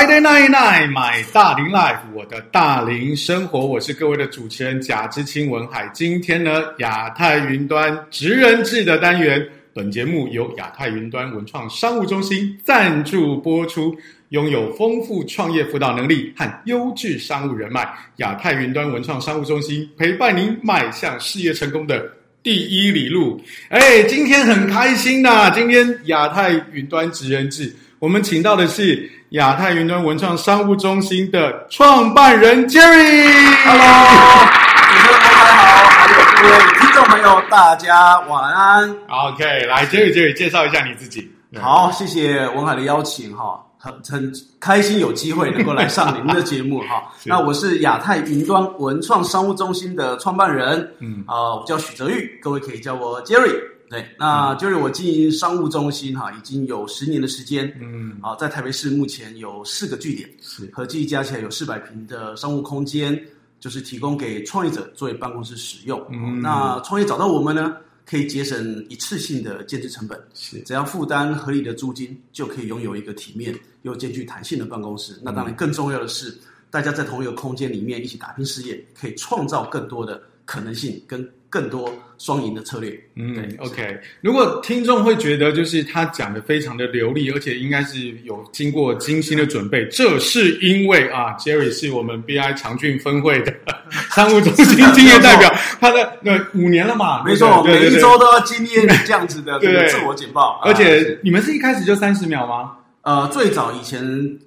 Friday night 买大龄 life，我的大龄生活，我是各位的主持人贾之清文海。今天呢，亚太云端职人志的单元，本节目由亚太云端文创商务中心赞助播出。拥有丰富创业辅导能力和优质商务人脉，亚太云端文创商务中心陪伴您迈向事业成功的第一里路。哎，今天很开心呐、今天亚太云端职人志。我们请到的是亚太云端文创商务中心的创办人 Jerry。Hello，主持人大家好，还有各位听众朋友，大家晚安。OK，来 Jerry，Jerry 介绍一下你自己。好，谢谢文海的邀请哈，很很开心有机会能够来上您的节目哈。那我是亚太云端文创商务中心的创办人，嗯啊，我叫许泽玉，各位可以叫我 Jerry。对，那就是我经营商务中心哈，已经有十年的时间。嗯，啊，在台北市目前有四个据点，是合计加起来有四百平的商务空间，就是提供给创业者作为办公室使用。嗯，那创业找到我们呢，可以节省一次性的建置成本，是只要负担合理的租金，就可以拥有一个体面又兼具弹性的办公室。嗯，那当然更重要的是，大家在同一个空间里面一起打拼事业，可以创造更多的可能性跟。更多双赢的策略。嗯，OK。如果听众会觉得，就是他讲的非常的流利，而且应该是有经过精心的准备，这是因为啊，Jerry 是我们 BI 长郡分会的商务中心经验代表，他的那五年了嘛，没错，每一周都要经验这样子的这个自我简报。而且你们是一开始就三十秒吗？呃，最早以前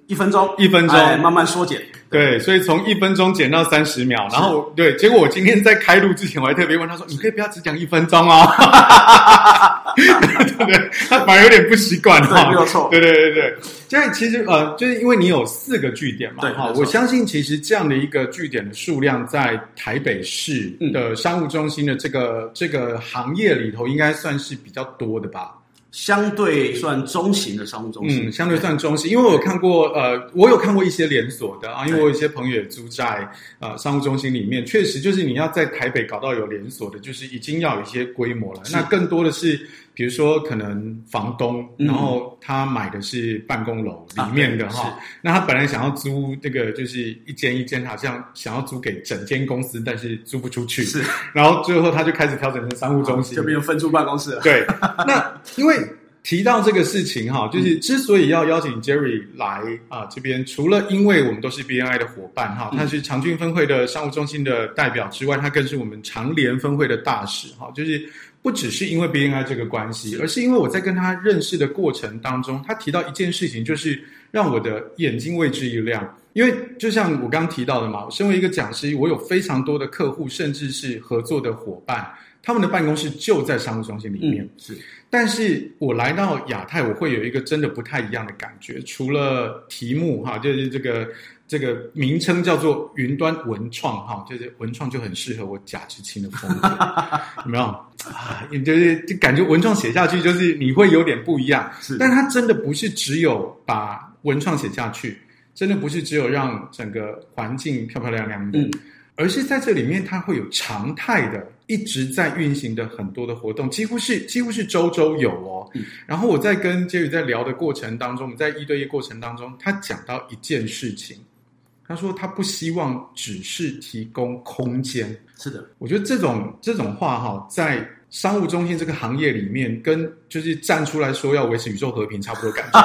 一分钟，一分钟，慢慢缩减。对，所以从一分钟减到三十秒，然后对，结果我今天在开录之前，我还特别问他说：“你可以不要只讲一分钟哦。”对不对，他反而有点不习惯哈。没有错，对对对对，现在其实呃，就是因为你有四个据点嘛，对哈，我相信其实这样的一个据点的数量，在台北市的商务中心的这个这个行业里头，应该算是比较多的吧。相对算中型的商务中心，嗯，相对算中型，因为我有看过，呃，我有看过一些连锁的啊，因为我有一些朋友也住在呃商务中心里面，确实就是你要在台北搞到有连锁的，就是已经要有一些规模了，那更多的是。比如说，可能房东，然后他买的是办公楼里面的哈，那他本来想要租这个，就是一间一间，好像想要租给整间公司，但是租不出去，是，然后最后他就开始调整成商务中心，就变成分租办公室了。对，那因为提到这个事情哈，就是之所以要邀请 Jerry 来啊这边，除了因为我们都是 BNI 的伙伴哈，他是长郡分会的商务中心的代表之外，他更是我们长联分会的大使哈，就是。不只是因为 BNI 这个关系，而是因为我在跟他认识的过程当中，他提到一件事情，就是让我的眼睛为之一亮。因为就像我刚刚提到的嘛，我身为一个讲师，我有非常多的客户，甚至是合作的伙伴，他们的办公室就在商务中心里面。嗯、是，但是我来到亚太，我会有一个真的不太一样的感觉。除了题目哈，就是这个。这个名称叫做云端文创哈，就是文创就很适合我贾志清的风格，有没有啊？就是就感觉文创写下去就是你会有点不一样，是，但它真的不是只有把文创写下去，真的不是只有让整个环境漂漂亮亮的，嗯，而是在这里面它会有常态的一直在运行的很多的活动，几乎是几乎是周周有哦。嗯，然后我在跟杰宇在聊的过程当中，我们在一对一过程当中，他讲到一件事情。他说：“他不希望只是提供空间。”是的，我觉得这种这种话哈，在商务中心这个行业里面，跟就是站出来说要维持宇宙和平差不多感觉。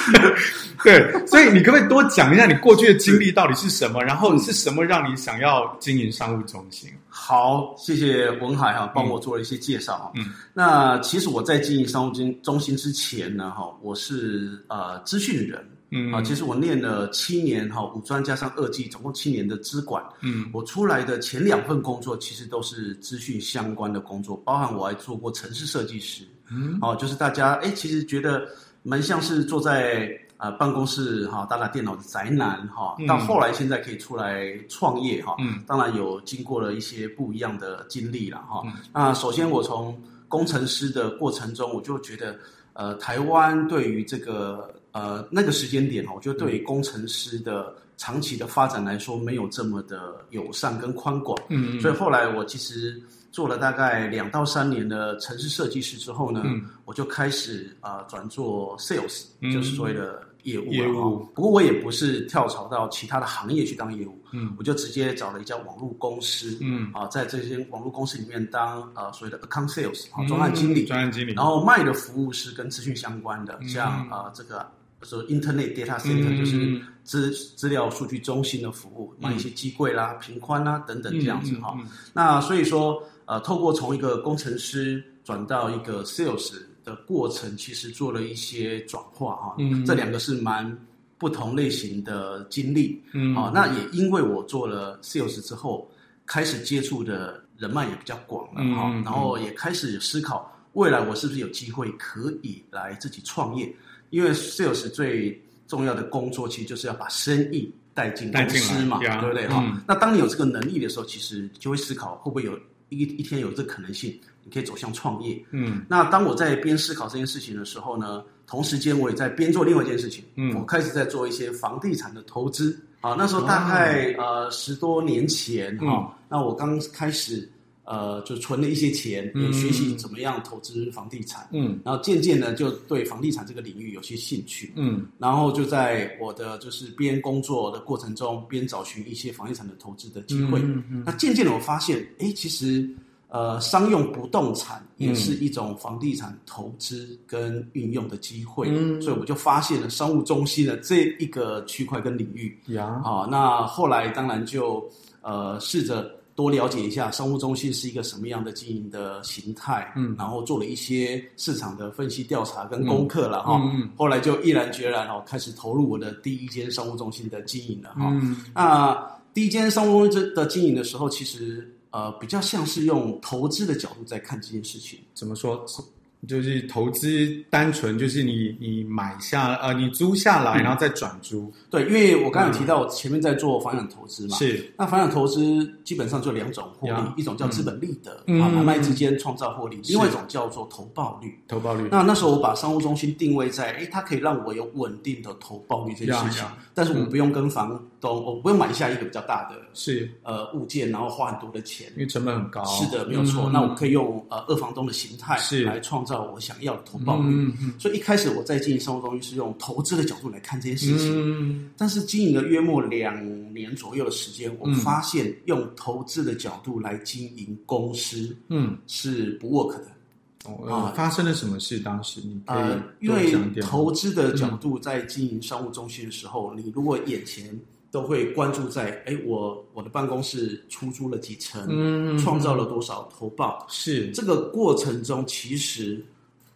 对，所以你可不可以多讲一下你过去的经历到底是什么？然后是什么让你想要经营商务中心？好，谢谢文海哈，帮我做了一些介绍。嗯，那其实我在经营商务中中心之前呢，哈，我是呃资讯人。嗯啊，其实我念了七年哈，五专加上二技，总共七年的资管。嗯，我出来的前两份工作其实都是资讯相关的工作，包含我还做过城市设计师。嗯，哦，就是大家哎，其实觉得蛮像是坐在呃办公室哈，打打电脑的宅男哈。到后来现在可以出来创业哈，嗯，当然有经过了一些不一样的经历了哈。那首先我从工程师的过程中，我就觉得呃，台湾对于这个。呃，那个时间点哈，我觉得对于工程师的长期的发展来说，没有这么的友善跟宽广。嗯，嗯，所以后来我其实做了大概两到三年的城市设计师之后呢，嗯、我就开始啊、呃、转做 sales，、嗯、就是所谓的业务。业务，不过我也不是跳槽到其他的行业去当业务，嗯，我就直接找了一家网络公司，嗯，啊，在这些网络公司里面当呃所谓的 account sales，啊，专案经理，专案经理，然后卖的服务是跟资讯相关的，像啊这个说 internet data center 就是资资料数据中心的服务，卖一些机柜啦、频宽啦等等这样子哈。那所以说，呃，透过从一个工程师转到一个 sales。的过程其实做了一些转化哈，嗯，这两个是蛮不同类型的经历，嗯，好，那也因为我做了 sales 之后，开始接触的人脉也比较广了哈，嗯，然后也开始思考未来我是不是有机会可以来自己创业，因为 sales 最重要的工作其实就是要把生意带进公司嘛，对不对哈？嗯，那当你有这个能力的时候，其实就会思考会不会有一一天有这个可能性。你可以走向创业。嗯，那当我在边思考这件事情的时候呢，同时间我也在边做另外一件事情。嗯，我开始在做一些房地产的投资。啊，那时候大概、哦、呃十多年前哈、嗯，那我刚开始呃就存了一些钱，也学习怎么样投资房地产。嗯，然后渐渐的就对房地产这个领域有些兴趣。嗯，然后就在我的就是边工作的过程中，边找寻一些房地产的投资的机会。嗯嗯，嗯，那渐渐的我发现，哎，其实。呃，商用不动产也是一种房地产投资跟运用的机会，嗯，所以我就发现了商务中心的这一个区块跟领域。呀，好，那后来当然就呃试着多了解一下商务中心是一个什么样的经营的形态，嗯，然后做了一些市场的分析调查跟功课了哈，嗯，嗯，后来就毅然决然哦开始投入我的第一间商务中心的经营了哈，嗯，那第一间商务中心的经营的时候，其实。呃，比较像是用投资的角度在看这件事情。怎么说？就是投资单纯就是你你买下呃你租下来，然后再转租。嗯、对，因为我刚刚有提到我前面在做房产投资嘛，是。那房产投资基本上就两种获利，一种叫资本利得，啊买卖之间创造获利；另外一种叫做投报率。投报率。那那时候我把商务中心定位在，哎，它可以让我有稳定的投报率这件事情，但是我们不用跟房东，我不用买下一个比较大的是。呃物件，然后花很多的钱，因为成本很高。是的，没有错。那我可以用呃二房东的形态是。来创造我想要的投报率，嗯嗯，所以一开始我在经营商务中心是用投资的角度来看这些事情，嗯，但是经营了约莫两年左右的时间，我发现用投资的角度来经营公司，嗯，是不 work 的。哦，发生了什么事？当时你可以呃，因为投资的角度在经营商务中心的时候，你如果眼前都会关注在，哎，我我的办公室出租了几层，嗯，创造了多少投报，是。这个过程中其实。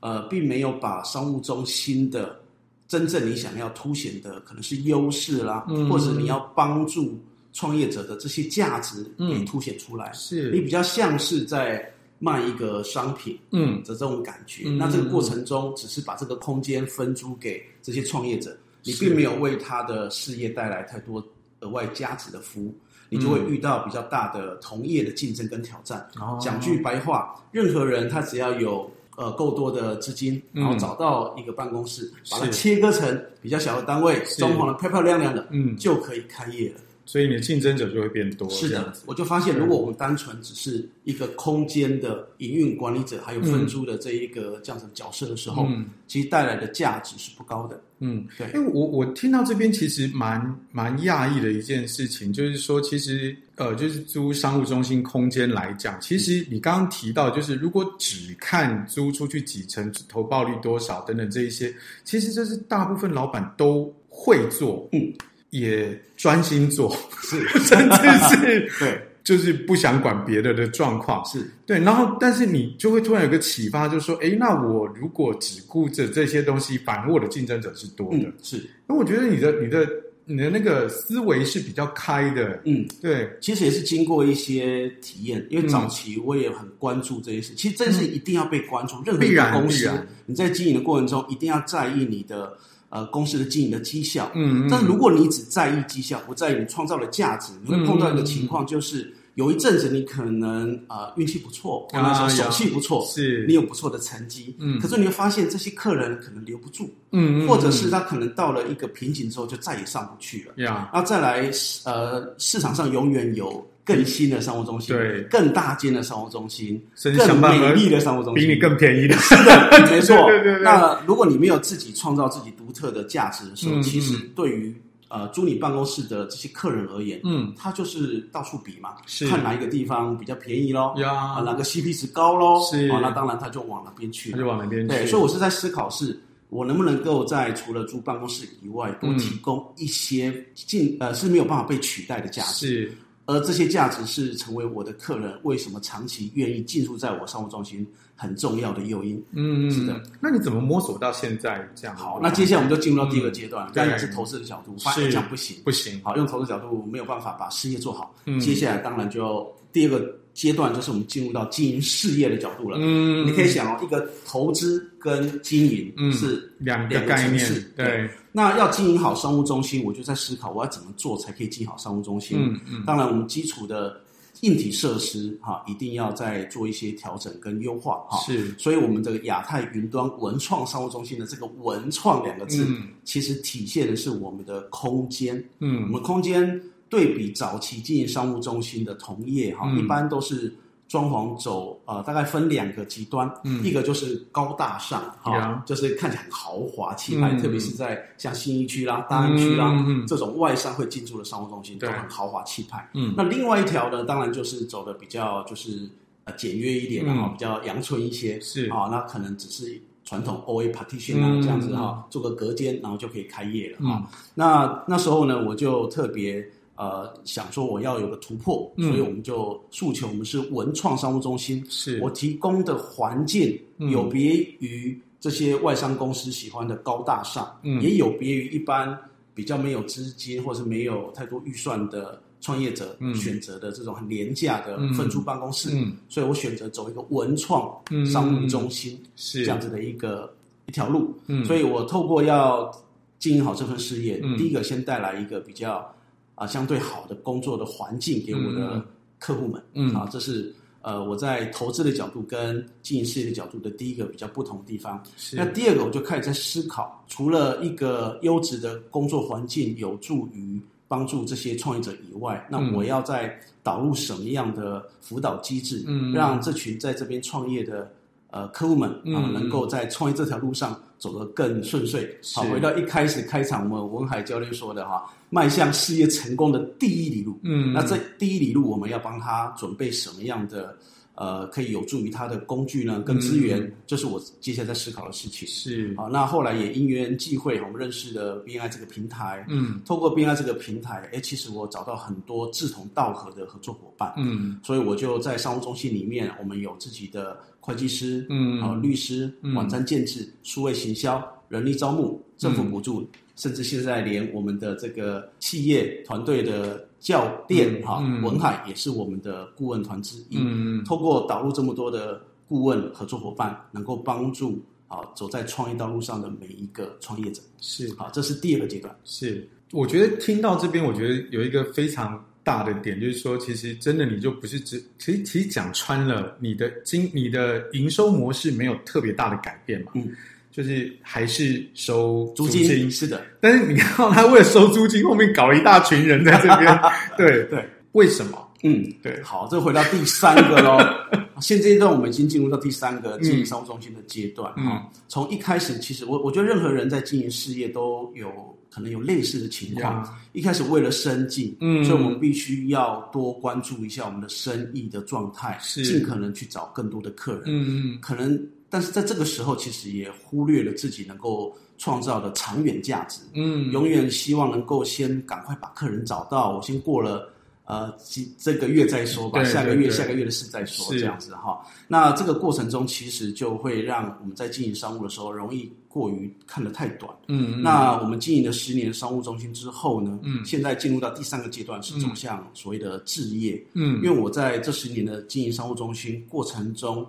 呃，并没有把商务中心的真正你想要凸显的可能是优势啦，嗯、或者你要帮助创业者的这些价值给凸显出来。是、嗯、你比较像是在卖一个商品，嗯。的这种感觉。嗯、那这个过程中，只是把这个空间分租给这些创业者，你并没有为他的事业带来太多额外价值的服务，你就会遇到比较大的同业的竞争跟挑战。哦、讲句白话，任何人他只要有。呃，够多的资金，然后找到一个办公室，嗯、把它切割成比较小的单位，装潢的漂漂亮亮的，嗯，就可以开业了。所以你的竞争者就会变多。是的，我就发现，如果我们单纯只是一个空间的营运管理者，还有分租的这一个这样子的角色的时候，嗯、其实带来的价值是不高的。嗯，对。因为我我听到这边其实蛮蛮讶异的一件事情，就是说，其实呃，就是租商务中心空间来讲，其实你刚刚提到，就是如果只看租出去几层、投报率多少等等这一些，其实这是大部分老板都会做。嗯。也专心做，是，甚至是 对，就是不想管别的的状况，是对。然后，但是你就会突然有个启发，就是说，哎，那我如果只顾着这些东西，反而我的竞争者是多的，嗯、是。那我觉得你的、你的、你的那个思维是比较开的，嗯，对。其实也是经过一些体验，因为早期我也很关注这些事。嗯、其实这是一定要被关注，嗯、任何一个公司，你在经营的过程中一定要在意你的。呃，公司的经营的绩效，嗯，嗯，但是如果你只在意绩效，不在意你创造的价值，你会碰到一个情况，就是有一阵子你可能呃运气不错，或者说手气不错，是。你有不错的成绩，嗯，可是你会发现这些客人可能留不住，嗯，或者是他可能到了一个瓶颈之后就再也上不去了，呀，然后再来呃市场上永远有更新的商务中心，对，更大间的商务中心，更美丽的商务中心，比你更便宜的，是的，没错。对对对。那如果你没有自己创造自己独特的价值的时候，嗯、其实对于呃租你办公室的这些客人而言，嗯，他就是到处比嘛，是看哪一个地方比较便宜咯，呀，啊，哪个 CP 值高咯，是啊，那当然他就往那边去，他就往那边去。对，所以我是在思考是。我能不能够在除了租办公室以外，多提供一些进、嗯、呃是没有办法被取代的价值？是，而这些价值是成为我的客人为什么长期愿意进驻在我商务中心很重要的诱因。嗯，是的。那你怎么摸索到现在这样？好，那接下来我们就进入到第二个阶段，当、嗯、然是投资的角度，发现这样不行，不行。好，用投资角度没有办法把事业做好。嗯，接下来当然就第二个。阶段就是我们进入到经营事业的角度了。嗯，你可以想哦，一个投资跟经营是两个概念。对，对，那要经营好商务中心，我就在思考我要怎么做才可以经营好商务中心。嗯嗯。当然，我们基础的硬体设施哈，一定要再做一些调整跟优化哈。是。所以，我们这个亚太云端文创商务中心的这个“文创”两个字，嗯，其实体现的是我们的空间。嗯，我们空间。对比早期经营商务中心的同业哈、嗯，一般都是装潢走呃，大概分两个极端，嗯、一个就是高大上哈，就是看起来很豪华气派、嗯，特别是在像新一区啦、大安区啦、嗯、这种外商会进驻的商务中心，都很豪华气派。嗯，那另外一条呢，当然就是走的比较就是呃简约一点，然、嗯、后比较阳春一些，是。啊，那可能只是传统 OA partition 啊、嗯、这样子哈，做个隔间，然后就可以开业了哈、嗯。那那时候呢，我就特别。呃，想说我要有个突破，嗯、所以我们就诉求我们是文创商务中心。是我提供的环境有别于这些外商公司喜欢的高大上，嗯、也有别于一般比较没有资金或是没有太多预算的创业者选择的这种很廉价的分租办公室。所以我选择走一个文创商务中心是这样子的一个一条路。嗯、所以我透过要经营好这份事业，嗯、第一个先带来一个比较。啊，相对好的工作的环境给我的客户们，嗯，啊，这是呃我在投资的角度跟经营事业的角度的第一个比较不同的地方。是。那第二个，我就开始在思考，除了一个优质的工作环境有助于帮助这些创业者以外，那我要在导入什么样的辅导机制，嗯，让这群在这边创业的呃客户们啊，能够在创业这条路上走得更顺遂。好，回到一开始开场，我们文海教练说的哈。迈向事业成功的第一里路，嗯，那这第一里路我们要帮他准备什么样的呃，可以有助于他的工具呢？跟资源，这、是我接下来在思考的事情。是啊，那后来也因缘际会，我们认识了 BNI 这个平台，嗯，透过 BNI 这个平台，哎，其实我找到很多志同道合的合作伙伴，嗯，所以我就在商务中心里面，我们有自己的会计师，嗯，啊，律师，网站建制、数位行销、人力招募、政府补助。嗯甚至现在连我们的这个企业团队的教练哈、嗯嗯、文海也是我们的顾问团之一。嗯，透过导入这么多的顾问合作伙伴，能够帮助啊走在创业道路上的每一个创业者。是，好，这是第二个阶段。是，我觉得听到这边，我觉得有一个非常大的点，就是说，其实真的你就不是只，其实其实讲穿了，你的经你的营收模式没有特别大的改变嘛。嗯。就是还是收租金，是的，但是你看到他为了收租金，后面搞一大群人在这边，对对，为什么？嗯，对。好，这回到第三个喽。现阶段我们已经进入到第三个经营商务中心的阶段哈、嗯。从一开始，其实我我觉得任何人在经营事业都有可能有类似的情况。一开始为了生计，嗯，所以我们必须要多关注一下我们的生意的状态，是尽可能去找更多的客人，嗯嗯，可能。但是在这个时候，其实也忽略了自己能够创造的长远价值。嗯，永远希望能够先赶快把客人找到，我先过了呃几这个月再说吧，下个月下个月的事再说，这样子哈。那这个过程中，其实就会让我们在经营商务的时候，容易过于看得太短。嗯，那我们经营了十年商务中心之后呢，嗯，现在进入到第三个阶段，是走向所谓的置业。嗯，因为我在这十年的经营商务中心过程中。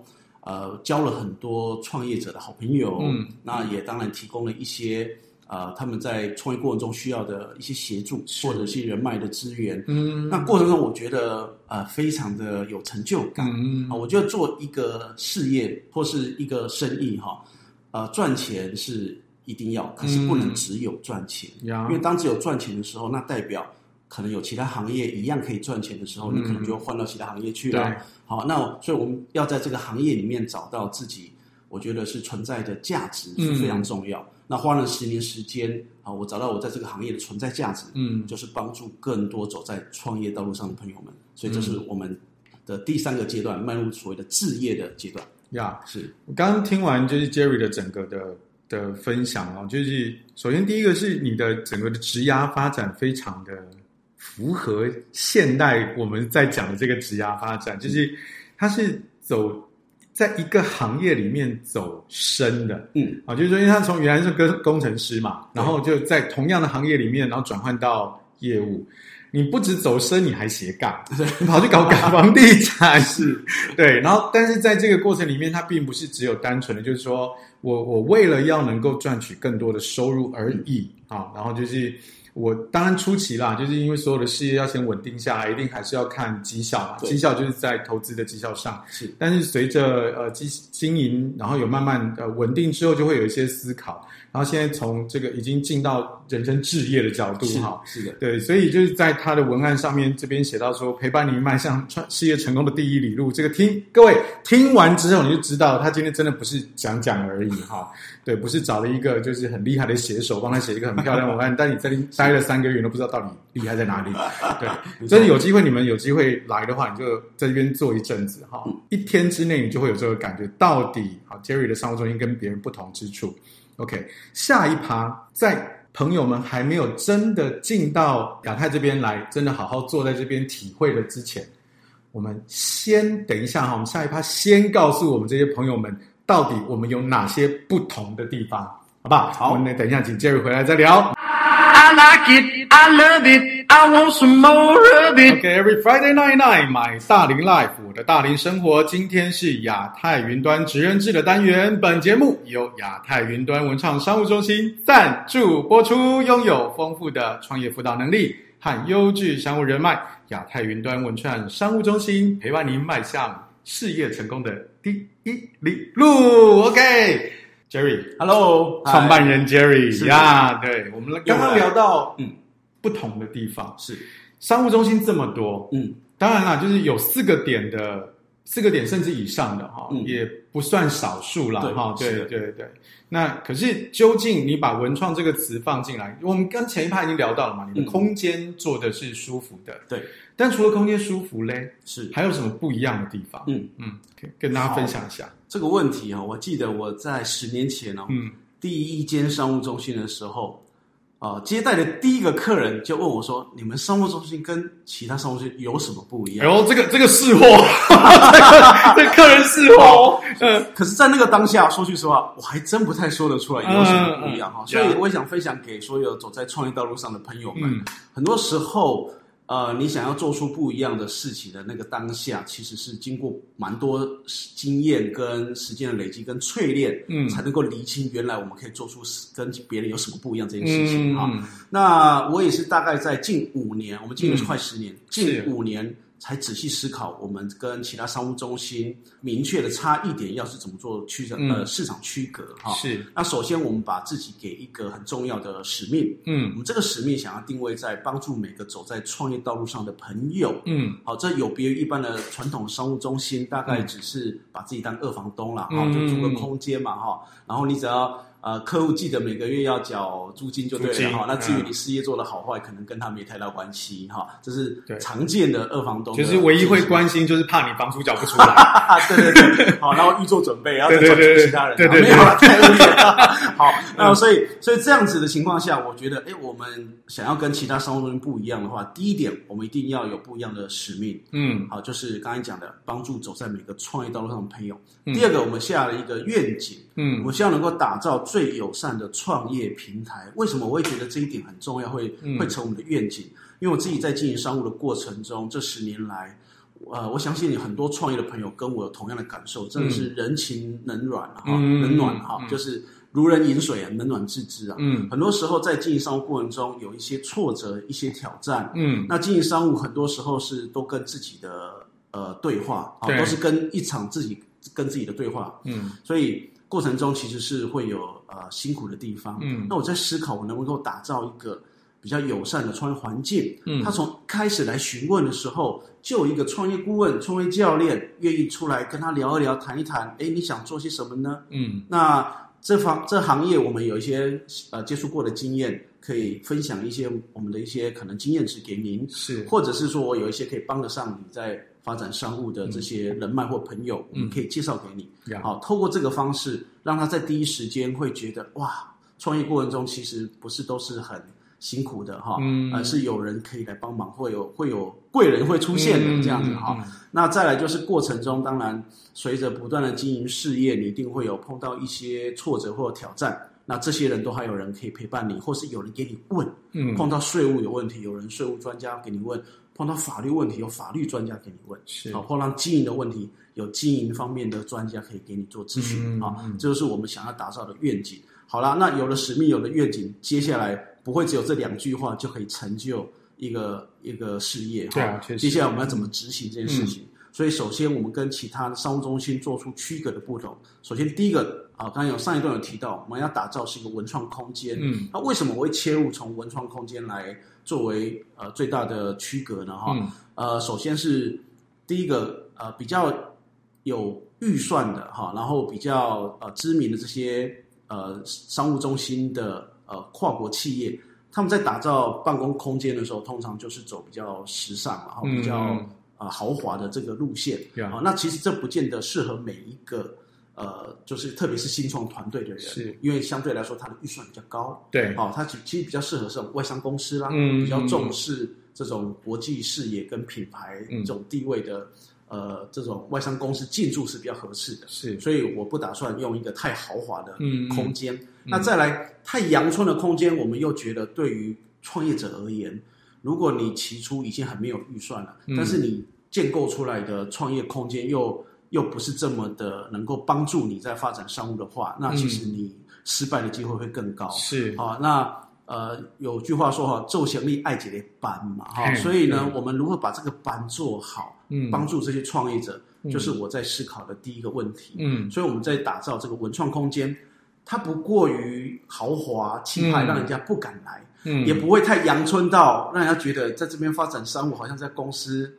呃，交了很多创业者的好朋友，嗯，那也当然提供了一些呃他们在创业过程中需要的一些协助，或者是人脉的资源，嗯，那过程中我觉得呃非常的有成就感，嗯，啊，我觉得做一个事业或是一个生意哈，呃，赚钱是一定要，可是不能只有赚钱，嗯，因为当只有赚钱的时候，那代表可能有其他行业一样可以赚钱的时候，嗯、你可能就换到其他行业去了。好，那所以我们要在这个行业里面找到自己，我觉得是存在的价值是非常重要。嗯、那花了十年时间，好，我找到我在这个行业的存在价值，嗯，就是帮助更多走在创业道路上的朋友们。所以这是我们的第三个阶段，迈入所谓的置业的阶段。呀、yeah，是我刚刚听完就是 Jerry 的整个的的分享哦，就是首先第一个是你的整个的职涯发展非常的符合现代我们在讲的这个职涯发展，就是它是走在一个行业里面走深的，嗯，啊，就是说因为他从原来是跟工程师嘛，然后就在同样的行业里面，然后转换到业务。你不止走深，你还斜杠，你跑去搞搞房地产，是 对。然后，但是在这个过程里面，它并不是只有单纯的，就是说我我为了要能够赚取更多的收入而已啊。然后就是我当然初期啦，就是因为所有的事业要先稳定下来，一定还是要看绩效嘛。绩效就是在投资的绩效上。是，但是随着呃经经营，然后有慢慢呃稳定之后，就会有一些思考。然后现在从这个已经进到人生置业的角度哈，是的，对，所以就是在他的文案上面这边写到说，陪伴你迈向创事业成功的第一里路。这个听各位听完之后，你就知道他今天真的不是讲讲而已哈，对，不是找了一个就是很厉害的写手帮他写一个很漂亮文案，但你在待了三个月，都不知道到底厉害在哪里。对，真的有机会，你们有机会来的话，你就在这边坐一阵子哈，一天之内你就会有这个感觉，到底啊，Jerry 的商务中心跟别人不同之处。OK，下一趴，在朋友们还没有真的进到亚太这边来，真的好好坐在这边体会了之前，我们先等一下哈，我们下一趴先告诉我们这些朋友们，到底我们有哪些不同的地方，好不好？好，我们等一下请 Jerry 回来再聊。I like it, I love it, I want some more of it. Okay, every Friday night night, my 大龄 life，我的大龄生活。今天是亚太云端职人志的单元。本节目由亚太云端文创商务中心赞助播出。拥有丰富的创业辅导能力和优质商务人脉，亚太云端文创商务中心陪伴您迈向事业成功的第一里路。OK。Jerry，Hello，创办人 Jerry 呀，对，我们刚刚聊到嗯。不同的地方是。商务中心这么多，嗯，当然啦，就是有四个点的四个点甚至以上的哈，也不算少数了哈，对对对。那可是究竟你把文创这个词放进来，我们刚前一趴已经聊到了嘛，你的空间做的是舒服的，对。但除了空间舒服嘞，是还有什么不一样的地方？嗯嗯，可以跟大家分享一下这个问题啊。我记得我在十年前哦，嗯，第一间商务中心的时候，啊，接待的第一个客人就问我说：“你们商务中心跟其他商务中心有什么不一样？”哎呦，这个这个是货，这个客人是货。嗯，可是，在那个当下，说句实话，我还真不太说得出来有什么不一样哈。所以，我也想分享给所有走在创业道路上的朋友们，很多时候。呃，你想要做出不一样的事情的那个当下，其实是经过蛮多经验跟时间的累积跟淬炼，嗯，才能够厘清原来我们可以做出跟别人有什么不一样这件事情啊、嗯。那我也是大概在近五年，我们今年是快十年，嗯、近五年。才仔细思考，我们跟其他商务中心明确的差异点，要是怎么做区隔、嗯、呃市场区隔哈？是。那首先我们把自己给一个很重要的使命，嗯，我们这个使命想要定位在帮助每个走在创业道路上的朋友，嗯，好，这有别于一般的传统商务中心，大概只是把自己当二房东了，哈、嗯，就租个空间嘛，哈，然后你只要。呃，客户记得每个月要缴租金就对了哈。那至于你事业做的好坏，可能跟他没太大关系哈。这是常见的二房东。其实唯一会关心就是怕你房租缴不出来。对对对，好，然后预做准备，然后再转给其他人。对对对，没有了，太恶劣了。好，那所以所以这样子的情况下，我觉得，哎，我们想要跟其他商务中心不一样的话，第一点，我们一定要有不一样的使命。嗯，好，就是刚才讲的，帮助走在每个创业道路上的朋友。第二个，我们下了一个愿景。嗯，我们希望能够打造最友善的创业平台。为什么我会觉得这一点很重要，会会成我们的愿景？因为我自己在经营商务的过程中，这十年来，呃，我相信很多创业的朋友跟我有同样的感受，真的是人情冷暖哈，冷暖哈，就是如人饮水啊，冷暖自知啊。嗯，很多时候在经营商务过程中有一些挫折，一些挑战。嗯，那经营商务很多时候是都跟自己的呃对话啊，都是跟一场自己跟自己的对话。嗯，所以。过程中其实是会有呃辛苦的地方，嗯，那我在思考我能不能够打造一个比较友善的创业环境。嗯，他从开始来询问的时候，就有一个创业顾问、创业教练愿意出来跟他聊一聊、谈一谈。哎，你想做些什么呢？嗯，那这方这行业我们有一些呃接触过的经验，可以分享一些我们的一些可能经验值给您。是，或者是说我有一些可以帮得上你在发展商务的这些人脉或朋友，嗯，可以介绍给你。好，透过这个方式，让他在第一时间会觉得哇。创业过程中其实不是都是很辛苦的哈，嗯，而是有人可以来帮忙，会有会有贵人会出现的这样子哈。那再来就是过程中，当然随着不断的经营事业，你一定会有碰到一些挫折或挑战。那这些人都还有人可以陪伴你，或是有人给你问。嗯，碰到税务有问题，有人税务专家给你问；碰到法律问题，有法律专家给你问。是，好，碰到经营的问题，有经营方面的专家可以给你做咨询啊。这就是我们想要打造的愿景。好啦，那有了使命，有了愿景，接下来不会只有这两句话就可以成就一个一个事业。对啊，接下来我们要怎么执行这件事情？嗯、所以，首先我们跟其他的商务中心做出区隔的不同。首先，第一个啊，刚刚有上一段有提到，我们要打造是一个文创空间。嗯，那为什么我会切入从文创空间来作为呃最大的区隔呢？哈、嗯，呃，首先是第一个呃比较有预算的哈，然后比较呃知名的这些。呃，商务中心的呃跨国企业，他们在打造办公空间的时候，通常就是走比较时尚，然后比较、嗯、呃豪华的这个路线。啊、嗯，那其实这不见得适合每一个呃，就是特别是新创团队的人，是因为相对来说他的预算比较高。对，哦，他其其实比较适合这种外商公司啦，嗯，比较重视这种国际视野跟品牌这种地位的。嗯呃，这种外商公司进驻是比较合适的，是，所以我不打算用一个太豪华的空间。那再来太阳春的空间，我们又觉得对于创业者而言，如果你起初已经很没有预算了，嗯、但是你建构出来的创业空间又又不是这么的能够帮助你在发展商务的话，那其实你失败的机会会更高。是啊，那。呃，有句话说哈，做生意爱几的班嘛哈，所以呢，我们如何把这个班做好，嗯，帮助这些创业者，就是我在思考的第一个问题。嗯，所以我们在打造这个文创空间，它不过于豪华气派，让人家不敢来，嗯，也不会太阳春到让人家觉得在这边发展商务好像在公司。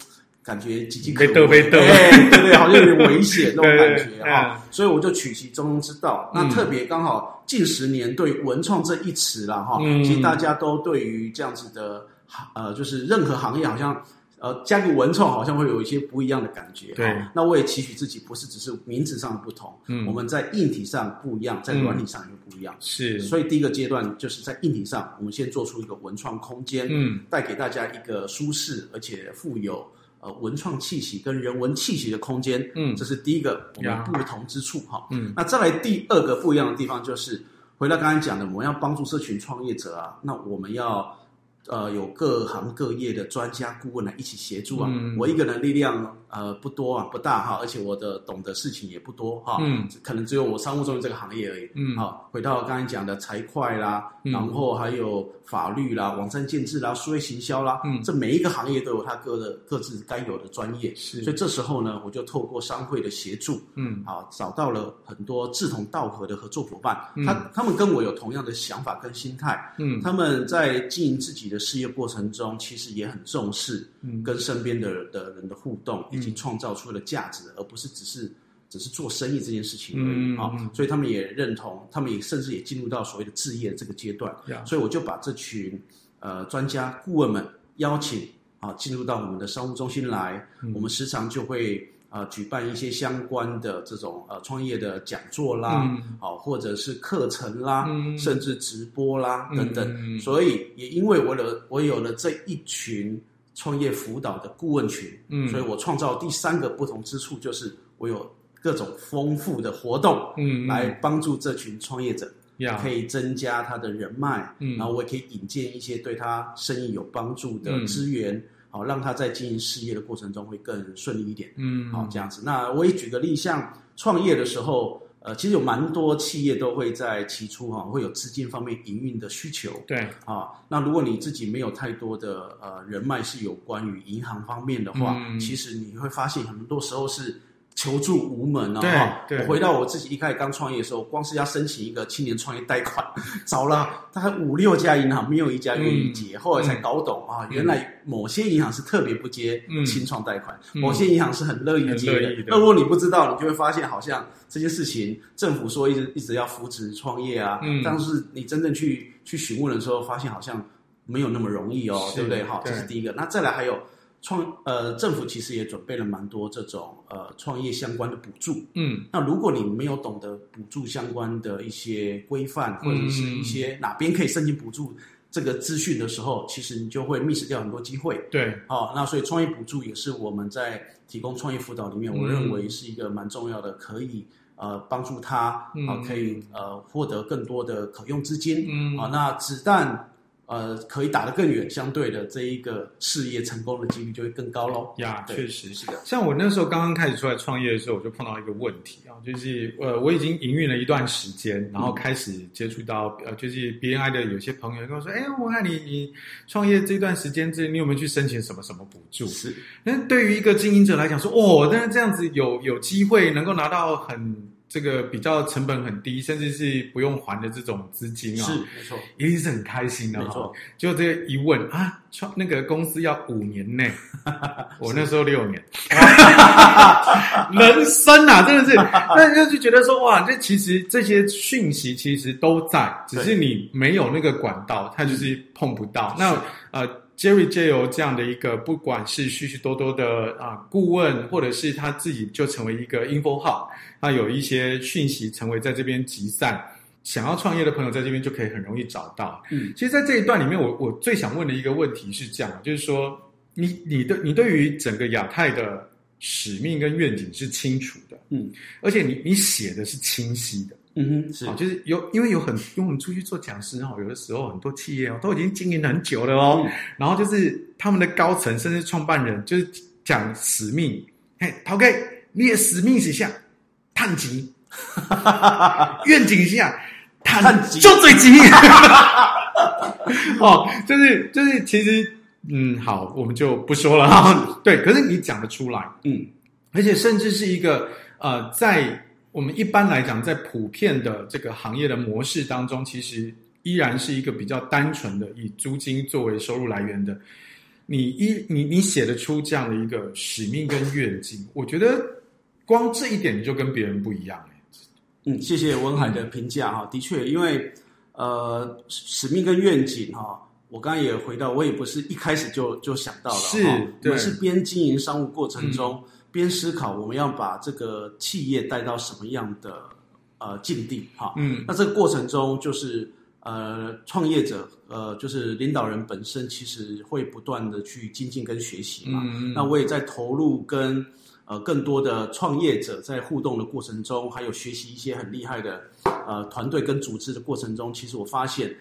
感觉岌岌可危，对对对，好像有点危险 那种感觉哈，所以我就取其中庸之道。那特别刚好近十年对文创这一词啦哈，其实大家都对于这样子的呃，就是任何行业好像呃加个文创，好像会有一些不一样的感觉。对，那我也期许自己不是只是名字上的不同，嗯，我们在硬体上不一样，在软体上也不一样。是，所以第一个阶段就是在硬体上，我们先做出一个文创空间，嗯，带给大家一个舒适而且富有。呃，文创气息跟人文气息的空间，嗯，这是第一个我们不同之处哈。嗯，那再来第二个不一样的地方就是，回到刚才讲的，我们要帮助社群创业者啊，那我们要。呃，有各行各业的专家顾问来一起协助啊。嗯、我一个人力量呃不多啊，不大哈，而且我的懂的事情也不多哈。嗯，可能只有我商务中心这个行业而已。嗯，好，回到刚才讲的财会啦，嗯、然后还有法律啦、网站建制啦、数位行销啦，嗯，这每一个行业都有它各的各自该有的专业。是，所以这时候呢，我就透过商会的协助，嗯，好，找到了很多志同道合的合作伙伴。嗯、他他们跟我有同样的想法跟心态。嗯，他们在经营自己的。事业过程中，其实也很重视跟身边的的人的互动，以及创造出的价值，而不是只是只是做生意这件事情而已啊。所以他们也认同，他们也甚至也进入到所谓的置业这个阶段。所以我就把这群呃专家顾问们邀请啊进入到我们的商务中心来，我们时常就会。呃，举办一些相关的这种呃创业的讲座啦，好、嗯，或者是课程啦，嗯、甚至直播啦等等。嗯、所以也因为我有我有了这一群创业辅导的顾问群，嗯，所以我创造第三个不同之处就是我有各种丰富的活动，嗯，来帮助这群创业者，嗯、可以增加他的人脉，嗯，然后我也可以引荐一些对他生意有帮助的资源。嗯好，让他在经营事业的过程中会更顺利一点。嗯，好，这样子。那我也举个例，像创业的时候，呃，其实有蛮多企业都会在起初哈、啊，会有资金方面营运的需求。对，啊，那如果你自己没有太多的呃人脉是有关于银行方面的话，嗯、其实你会发现很多时候是求助无门啊！对，我回到我自己一开始刚创业的时候，光是要申请一个青年创业贷款，找了大概五六家银行，没有一家愿意接。嗯、后来才搞懂、嗯、啊，原来某些银行是特别不接青创贷款，嗯、某些银行是很乐意接的。那如果你不知道，你就会发现好像这些事情，政府说一直一直要扶持创业啊，嗯、但是你真正去去询问的时候，发现好像没有那么容易哦，对不对？哈，这是第一个。那再来还有。创呃，政府其实也准备了蛮多这种呃创业相关的补助。嗯，那如果你没有懂得补助相关的一些规范，或者是一些哪边可以申请补助这个资讯的时候，其实你就会 miss 掉很多机会。对，好，那所以创业补助也是我们在提供创业辅导里面，我认为是一个蛮重要的，可以呃帮助他啊，可以呃获得更多的可用资金。嗯，啊，那子弹。呃，可以打得更远，相对的这一个事业成功的几率就会更高喽。呀，确实是的。像我那时候刚刚开始出来创业的时候，我就碰到一个问题啊，就是呃，我已经营运了一段时间，然后开始接触到呃，就是 BNI 的有些朋友跟我说，哎，我看你你创业这段时间，这你有没有去申请什么什么补助？是。那对于一个经营者来讲说，哦，但是这样子有有机会能够拿到很。这个比较成本很低，甚至是不用还的这种资金啊，是没错，一定是很开心的。没错，就这一问啊，创那个公司要五年内，我那时候六年，人生啊，真的是，那就就觉得说哇，这其实这些讯息其实都在，只是你没有那个管道，它就是碰不到。那呃。Jerry 借由这样的一个，不管是许许多多的啊顾问，或者是他自己就成为一个 info hub，他有一些讯息成为在这边集散，想要创业的朋友在这边就可以很容易找到。嗯，其实，在这一段里面，我我最想问的一个问题是这样，就是说，你你的你对于整个亚太的使命跟愿景是清楚的，嗯，而且你你写的是清晰的。嗯哼，是，就是有，因为有很，因为我们出去做讲师哈，有的时候很多企业哦，都已经经营很久了哦，嗯、然后就是他们的高层甚至创办人就是讲使命，嘿，OK，你的使命是下探级，愿景是下探级，就最急，哦，就是就是其实，嗯，好，我们就不说了。哈，对，可是你讲得出来，嗯，而且甚至是一个呃，在。我们一般来讲，在普遍的这个行业的模式当中，其实依然是一个比较单纯的以租金作为收入来源的。你一你你写得出这样的一个使命跟愿景，我觉得光这一点你就跟别人不一样。嗯，谢谢文海的评价哈，的确，因为呃，使命跟愿景哈，我刚刚也回到，我也不是一开始就就想到了，是，我们是边经营商务过程中。嗯边思考我们要把这个企业带到什么样的呃境地哈，嗯，那这个过程中就是呃创业者呃就是领导人本身其实会不断的去精进跟学习嘛，嗯，那我也在投入跟呃更多的创业者在互动的过程中，还有学习一些很厉害的呃团队跟组织的过程中，其实我发现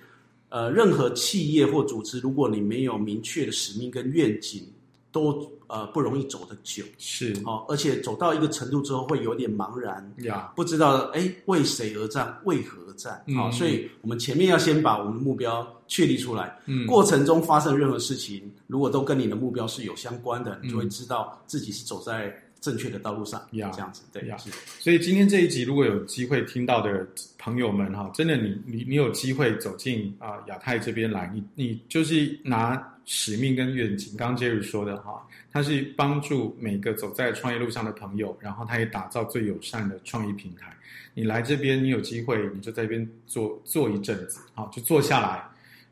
呃任何企业或组织，如果你没有明确的使命跟愿景，都呃不容易走得久，是哦，而且走到一个程度之后会有点茫然，呀，不知道哎为谁而战，为何而战？好，所以我们前面要先把我们的目标确立出来，嗯，过程中发生任何事情，如果都跟你的目标是有相关的，你就会知道自己是走在正确的道路上，呀，这样子，对，是。所以今天这一集如果有机会听到的朋友们哈，真的你你你有机会走进啊亚太这边来，你你就是拿。使命跟愿景，刚刚 Jerry 说的哈，它是帮助每个走在创业路上的朋友，然后他也打造最友善的创意平台。你来这边，你有机会，你就在这边坐坐一阵子，好，就坐下来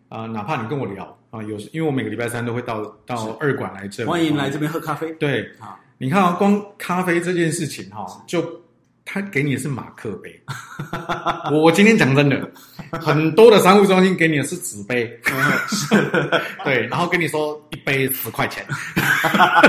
啊、呃，哪怕你跟我聊啊，有因为我每个礼拜三都会到到二馆来这，欢迎来这边喝咖啡。对，好，你看啊，光咖啡这件事情哈，就。他给你的是马克杯，我我今天讲真的，很多的商务中心给你的是纸杯，对，然后跟你说一杯十块钱，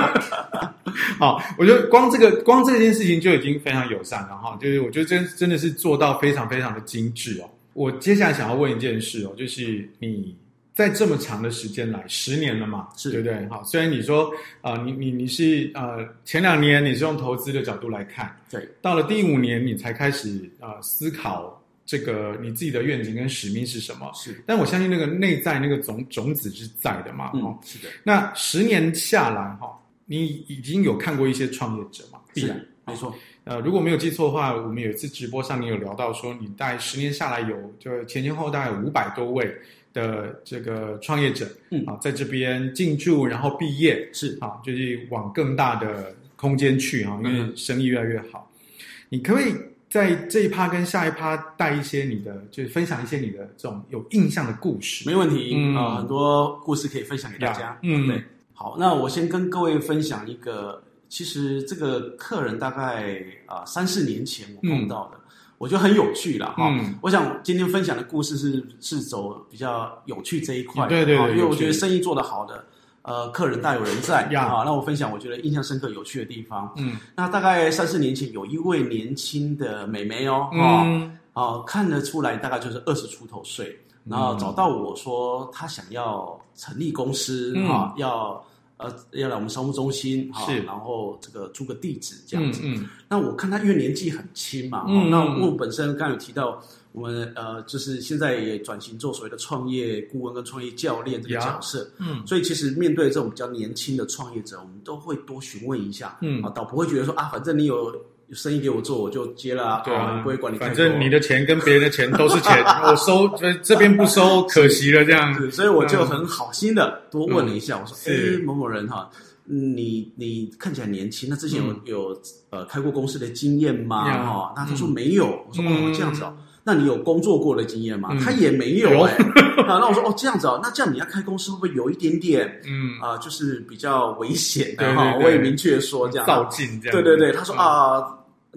好，我觉得光这个光这件事情就已经非常友善了哈，就是我觉得真真的是做到非常非常的精致哦。我接下来想要问一件事哦，就是你。在这么长的时间来，十年了嘛，是对不对？好，虽然你说啊、呃，你你你是呃前两年你是用投资的角度来看，对，到了第五年你才开始啊、呃、思考这个你自己的愿景跟使命是什么？是，但我相信那个内在那个种种子是在的嘛，嗯，是的。那十年下来哈，你已经有看过一些创业者嘛，必然，没错。呃，如果没有记错的话，我们有一次直播上你有聊到说，你大概十年下来有就前前后大概五百多位的这个创业者，嗯啊，在这边进驻，然后毕业是啊，就是往更大的空间去啊，因为生意越来越好。嗯、你可，不可以在这一趴跟下一趴带一些你的，就是分享一些你的这种有印象的故事。没问题啊、嗯呃，很多故事可以分享给大家。嗯，对。好，那我先跟各位分享一个。其实这个客人大概啊三四年前我碰到的，嗯、我觉得很有趣了哈。嗯、我想今天分享的故事是是走比较有趣这一块，对对，对，因为我觉得生意做得好的呃客人大有人在啊。那我分享我觉得印象深刻有趣的地方。嗯，那大概三四年前有一位年轻的美眉哦，看得出来大概就是二十出头岁，然后找到我说她想要成立公司啊，要。呃，要来我们商务中心哈，是然后这个租个地址这样子。嗯，嗯那我看他因为年纪很轻嘛，嗯，那我本身刚刚有提到，我们呃，就是现在也转型做所谓的创业顾问跟创业教练这个角色。嗯，所以其实面对这种比较年轻的创业者，我们都会多询问一下。嗯，啊，倒不会觉得说啊，反正你有。有生意给我做，我就接了啊。对啊，不会管你。反正你的钱跟别人的钱都是钱，我收，这边不收，可惜了这样子。所以我就很好心的多问了一下，我说：“哎，某某人哈，你你看起来年轻，那之前有有呃开过公司的经验吗？哈，那他说没有。我说哦，这样子哦，那你有工作过的经验吗？他也没有哎。那我说哦，这样子哦，那这样你要开公司会不会有一点点嗯啊，就是比较危险的哈？我也明确说这样。造进这样。对对对，他说啊。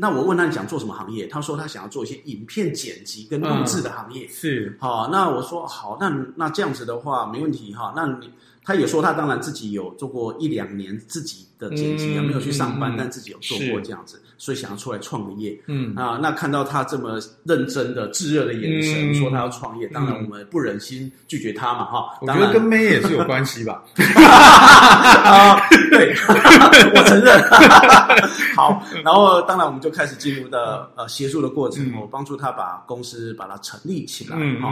那我问他，你想做什么行业？他说他想要做一些影片剪辑跟录制的行业。嗯、是，好，那我说好，那那这样子的话没问题哈。那你他也说他当然自己有做过一两年自己的剪辑，嗯、没有去上班，嗯、但自己有做过这样子。所以想要出来创个业，嗯啊，那看到他这么认真的、炙热的眼神，说他要创业，当然我们不忍心拒绝他嘛，哈。我觉得跟妹也是有关系吧。啊，对，我承认。好，然后当然我们就开始进入的呃协助的过程，我帮助他把公司把它成立起来，哈。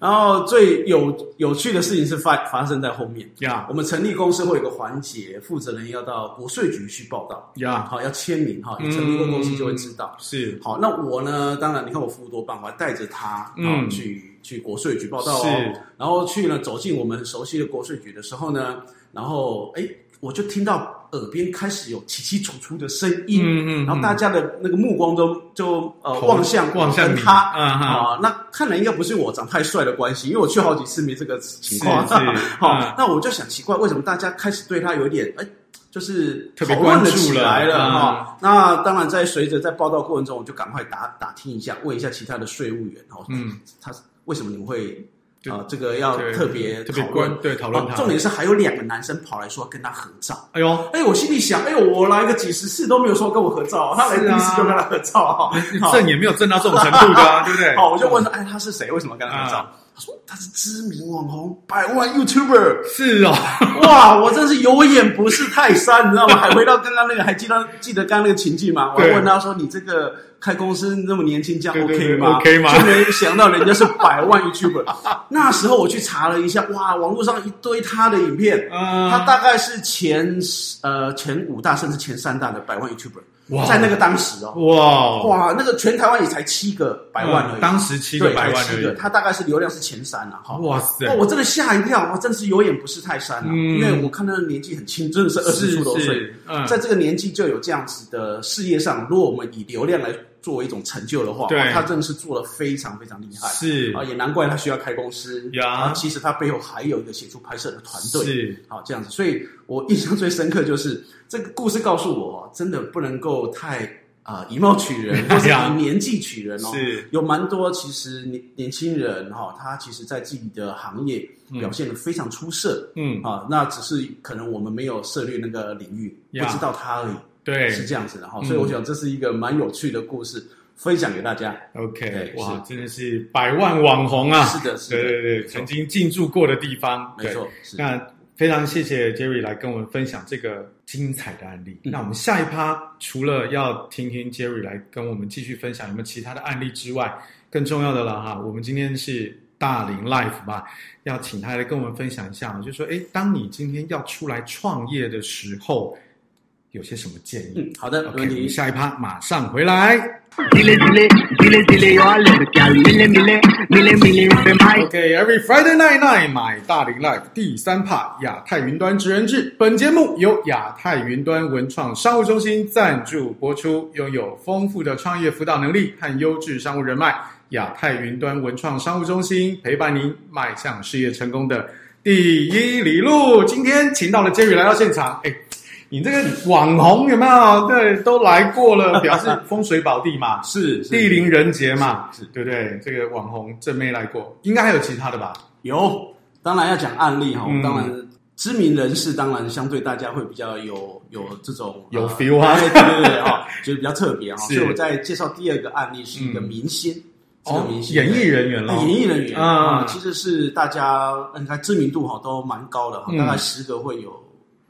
然后最有有趣的事情是发发生在后面呀。我们成立公司会有个环节，负责人要到国税局去报到呀，好要签名哈。成立过公司就会知道是好。那我呢？当然，你看我服务多棒，我还带着他嗯去去国税局报道哦。然后去了，走进我们熟悉的国税局的时候呢，然后哎，我就听到。耳边开始有起起楚楚的声音，嗯嗯，然后大家的那个目光都就呃望向望向他。啊，那看来应该不是我长太帅的关系，因为我去好几次没这个情况，好，那我就想奇怪，为什么大家开始对他有点哎，就是特别关注起来了哈？那当然，在随着在报道过程中，我就赶快打打听一下，问一下其他的税务员哦，嗯，他为什么你们会？啊，这个要特别讨论，对讨论。重点是还有两个男生跑来说跟他合照。哎呦，哎，我心里想，哎呦，我来个几十次都没有说跟我合照，他来第一次就跟他合照，哈，挣也没有挣到这种程度的，对不对？好，我就问他，哎，他是谁？为什么跟他合照？他说他是知名网红，百万 YouTuber。是哦，哇，我真是有眼不识泰山，你知道吗？还回到刚刚那个，还记得记得刚刚那个情境吗？我问他说，你这个。开公司那么年轻，这样 OK 吗？OK 吗？就没想到人家是百万 YouTuber。那时候我去查了一下，哇，网络上一堆他的影片，他大概是前呃前五大甚至前三大的百万 YouTuber。哇，在那个当时哦，哇哇，那个全台湾也才七个百万而已。当时七个百万七个，他大概是流量是前三了哈。哇塞，我真的吓一跳，哇，真是有眼不识泰山啊！因为我看他的年纪很轻，真的是二十出头岁，在这个年纪就有这样子的事业上，如果我们以流量来。作为一种成就的话，对，他真的是做的非常非常厉害，是。啊，也难怪他需要开公司。啊，其实他背后还有一个协助拍摄的团队，是。好这样子。所以我印象最深刻就是这个故事告诉我，真的不能够太啊以貌取人，或是以年纪取人哦。是，有蛮多其实年年轻人哈，他其实在自己的行业表现的非常出色。嗯。啊，那只是可能我们没有涉猎那个领域，不知道他而已。对，是这样子的哈，所以我想这是一个蛮有趣的故事，分享给大家。OK，哇，真的是百万网红啊！是的，是的，对对对，曾经进驻过的地方，没错。那非常谢谢 Jerry 来跟我们分享这个精彩的案例。那我们下一趴除了要听听 Jerry 来跟我们继续分享有没有其他的案例之外，更重要的了哈，我们今天是大龄 Life 嘛，要请他来跟我们分享一下，就是说，哎，当你今天要出来创业的时候。有些什么建议？嗯，好的，没问题。Okay, 下一趴马上回来。OK，Every Friday night night，买大龄 Life 第三趴亚太云端职人志。本节目由亚太云端文创商务中心赞助播出。拥有丰富的创业辅导能力和优质商务人脉，亚太云端文创商务中心陪伴您迈向事业成功的第一里路。今天请到了 Jerry 来到现场，哎。你这个网红有没有？对，都来过了，表示风水宝地嘛，是，是地灵人杰嘛，是，是对不对？这个网红正妹来过，应该还有其他的吧？有，当然要讲案例哈、嗯。当然，知名人士当然相对大家会比较有有这种有 feel 啊，对对对啊，就是比较特别啊。所以我在介绍第二个案例是一个明星，这、嗯、个明星、哦、演艺人员了，演艺人员啊、嗯，其实是大家应该知名度哈都蛮高的哈、嗯，大概十个会有。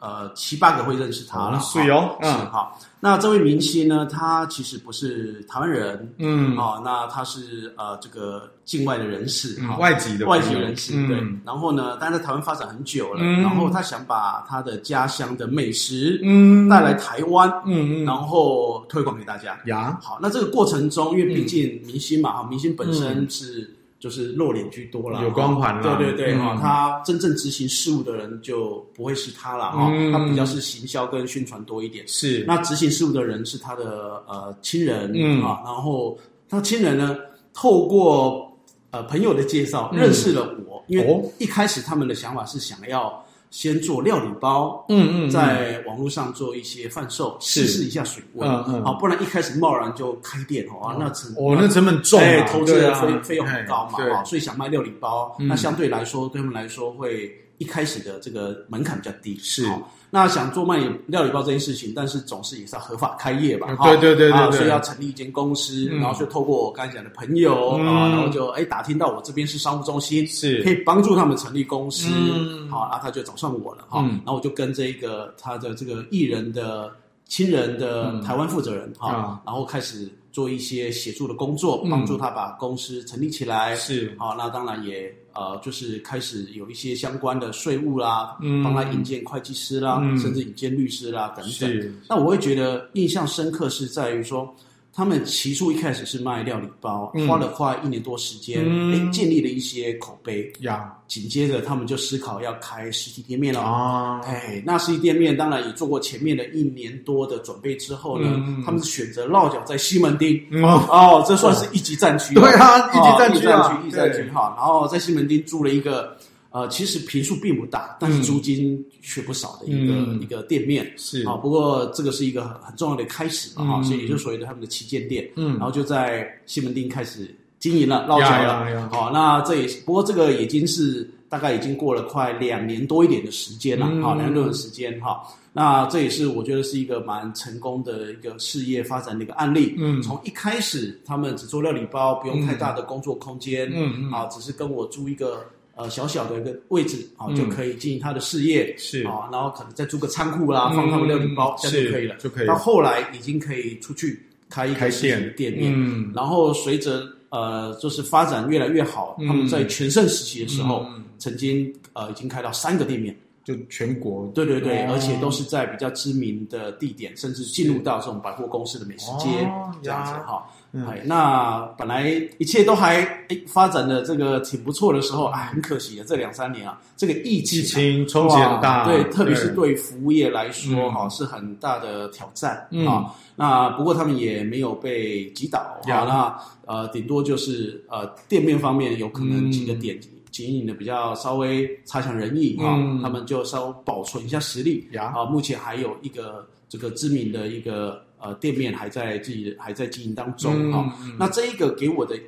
呃，七八个会认识他了，是哦，嗯，好。那这位明星呢，他其实不是台湾人，嗯，哦，那他是呃这个境外的人士，嗯、外籍的外籍人士，对。嗯、然后呢，但在台湾发展很久了、嗯，然后他想把他的家乡的美食，嗯，带来台湾，嗯嗯，然后推广给大家。呀，好，那这个过程中，因为毕竟明星嘛，哈、嗯，明星本身是。嗯就是露脸居多了，有光环了。对对对，哈、嗯，他真正执行事务的人就不会是他了，哈、嗯，他比较是行销跟宣传多一点。是，那执行事务的人是他的呃亲人，嗯啊，然后他亲人呢，透过呃朋友的介绍认识了我、嗯，因为一开始他们的想法是想要。先做料理包，嗯嗯，在网络上做一些贩售，试试一下水温，嗯嗯，好，不然一开始贸然就开店，哦，那成，哦，那成本重，对，投资的费费用很高嘛，啊，所以想卖料理包，那相对来说，对他们来说会一开始的这个门槛比较低，是。那想做卖料理包这件事情，但是总是也是要合法开业吧？对对对对，对，所以要成立一间公司，嗯、然后就透过我刚才讲的朋友啊、嗯，然后就哎打听到我这边是商务中心，是。可以帮助他们成立公司，嗯、好，然后他就找上我了哈、嗯，然后我就跟这一个他的这个艺人的亲人的台湾负责人哈、嗯，然后开始做一些协助的工作，帮助他把公司成立起来，是好，那当然也。呃，就是开始有一些相关的税务啦，嗯，帮他引荐会计师啦，嗯，甚至引荐律师啦等等。那我会觉得印象深刻是在于说。他们起初一开始是卖料理包，嗯、花了快一年多时间，哎、嗯，建立了一些口碑。呀，紧接着他们就思考要开实体店面了。啊，哎，那实体店面当然也做过前面的一年多的准备之后呢，嗯、他们是选择落脚在西门町。嗯、哦，这算是一级战区。对啊，一级战区啊，一级战区哈。然后在西门町租了一个。呃，其实平数并不大，但是租金却不少的一个、嗯、一个店面是啊。不过这个是一个很很重要的开始嘛，哈、嗯，所以也就所谓的他们的旗舰店，嗯，然后就在西门町开始经营了，落脚了。好，那这也是不过这个已经是大概已经过了快两年多一点的时间了，好、嗯，两年多的时间哈。那这也是我觉得是一个蛮成功的一个事业发展的一个案例。嗯，从一开始他们只做料理包，不用太大的工作空间，嗯嗯，啊，只是跟我租一个。呃，小小的一个位置啊、嗯，就可以经营他的事业，是啊，然后可能再租个仓库啦，嗯、放他们料理包，这样就可以了，就可以。到后来已经可以出去开一个店面，嗯，然后随着呃，就是发展越来越好，嗯、他们在全盛时期的时候，嗯、曾经呃，已经开到三个店面。就全国，对对对、哦，而且都是在比较知名的地点，甚至进入到这种百货公司的美食街、哦、这样子哈。哎、嗯，那本来一切都还哎发展的这个挺不错的时候，哎，很可惜啊，这两三年啊，这个疫情、啊、疫情冲击很大，对，特别是对服务业来说哈，是很大的挑战啊、嗯。那不过他们也没有被击倒啊。那呃，顶多就是呃店面方面有可能几个点。嗯经营的比较稍微差强人意啊、嗯，他们就稍微保存一下实力呀。啊，目前还有一个这个知名的一个呃店面还在自己还在经营当中哈、嗯。那这一个给我的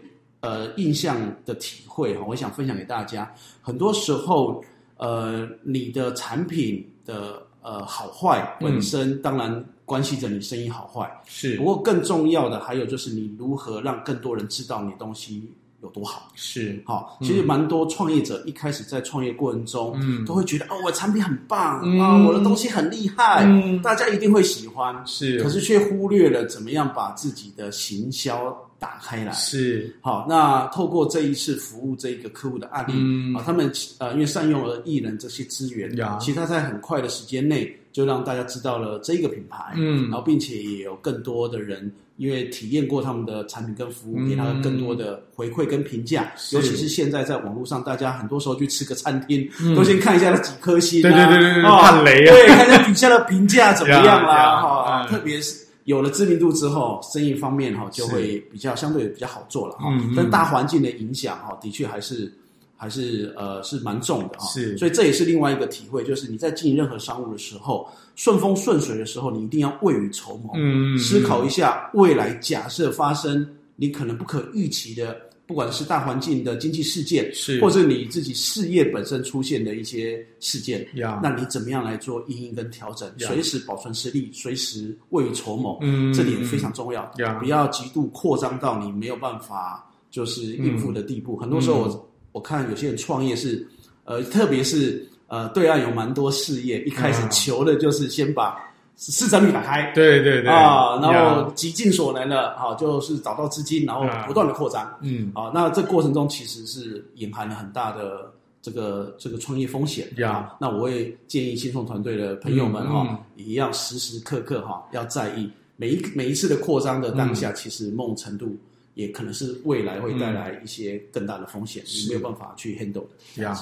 呃印象的体会哈，我想分享给大家。很多时候呃，你的产品的呃好坏本身当然关系着你生意好坏是，不过更重要的还有就是你如何让更多人知道你的东西。有多好。是。好，其实蛮多创业者一开始在创业过程中，嗯，都会觉得哦，我产品很棒、嗯、啊，我的东西很厉害、嗯，大家一定会喜欢，是，可是却忽略了怎么样把自己的行销打开来，是。好。那透过这一次服务这一个客户的案例、嗯、啊，他们呃，因为善用了艺人这些资源，其实他在很快的时间内就让大家知道了这个品牌，嗯，然后并且也有更多的人因为体验过他们的产品跟服务，给他更多的回馈跟评价。尤其是现在在网络上，大家很多时候去吃个餐厅，都先看一下那几颗星，对对对对，看雷啊，对，看一下底下的评价怎么样啦，哈，特别是有了知名度之后，生意方面哈就会比较相对比较好做了哈。但大环境的影响哈，的确还是。还是呃是蛮重的啊，是，所以这也是另外一个体会，就是你在经营任何商务的时候，顺风顺水的时候，你一定要未雨绸缪，嗯，思考一下未来假设发生你可能不可预期的，不管是大环境的经济事件，是，或者你自己事业本身出现的一些事件，呀，那你怎么样来做因应跟调整，随时保存实力，随时未雨绸缪，嗯，这点非常重要，不要极度扩张到你没有办法就是应付的地步，很多时候我。我看有些人创业是，呃，特别是呃，对岸有蛮多事业，一开始求的就是先把市场率打开，对对对啊，然后极尽所能的，好，就是找到资金，然后不断的扩张，嗯，啊，那这过程中其实是隐含了很大的这个这个创业风险，啊，那我会建议新创团队的朋友们哈，也一样时时刻刻哈要在意每一每一次的扩张的当下，其实某种程度。也可能是未来会带来一些更大的风险，你没有办法去 handle 的。呀，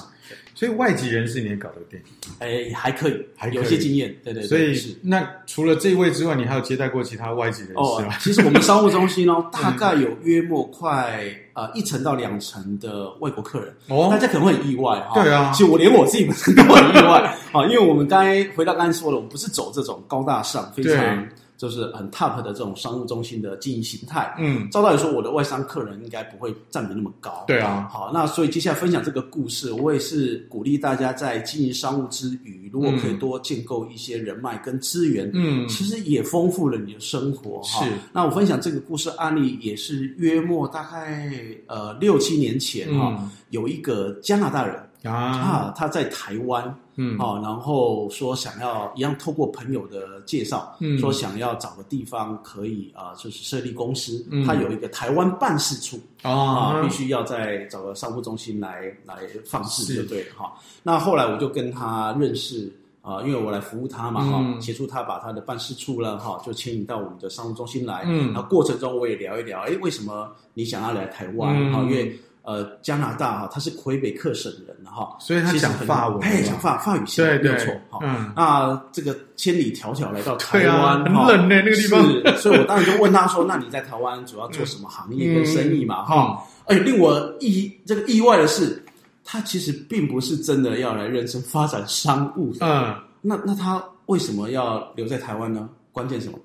所以外籍人士你也搞得定？哎，还可以，还有些经验。对对。所以那除了这一位之外，你还有接待过其他外籍人士吗？其实我们商务中心哦，大概有约莫快呃一层到两层的外国客人。哦，大家可能会很意外哈。对啊，其实我连我自己本身都很意外 啊，因为我们刚才回到刚才说了，我们不是走这种高大上，非常。就是很 top 的这种商务中心的经营形态。嗯，照道理说，我的外商客人应该不会占比那么高。对啊。好，那所以接下来分享这个故事，我也是鼓励大家在经营商务之余，如果可以多建构一些人脉跟资源，嗯，其实也丰富了你的生活。是。那我分享这个故事案例，也是约莫大概呃六七年前哈，有一个加拿大人。啊，他在台湾，嗯，哦，然后说想要一样透过朋友的介绍，嗯，说想要找个地方可以啊，就是设立公司，嗯，他有一个台湾办事处，啊，必须要在找个商务中心来来放置，就对，哈。那后来我就跟他认识，啊，因为我来服务他嘛，哈，协助他把他的办事处了，哈，就牵引到我们的商务中心来，嗯，那过程中我也聊一聊，哎，为什么你想要来台湾？哈，因为。呃，加拿大哈，他是魁北克省人哈，所以他讲法文，哎，讲法法语系，没有错哈。嗯，那这个千里迢迢来到 台湾，很冷呢，那个地方。是，所以我当时就问他说：“那你在台湾主要做什么行业跟生意嘛？”哈，哎，令我意这个意外的是，他其实并不是真的要来认真发展商务。嗯，那那他为什么要留在台湾呢？关键什么？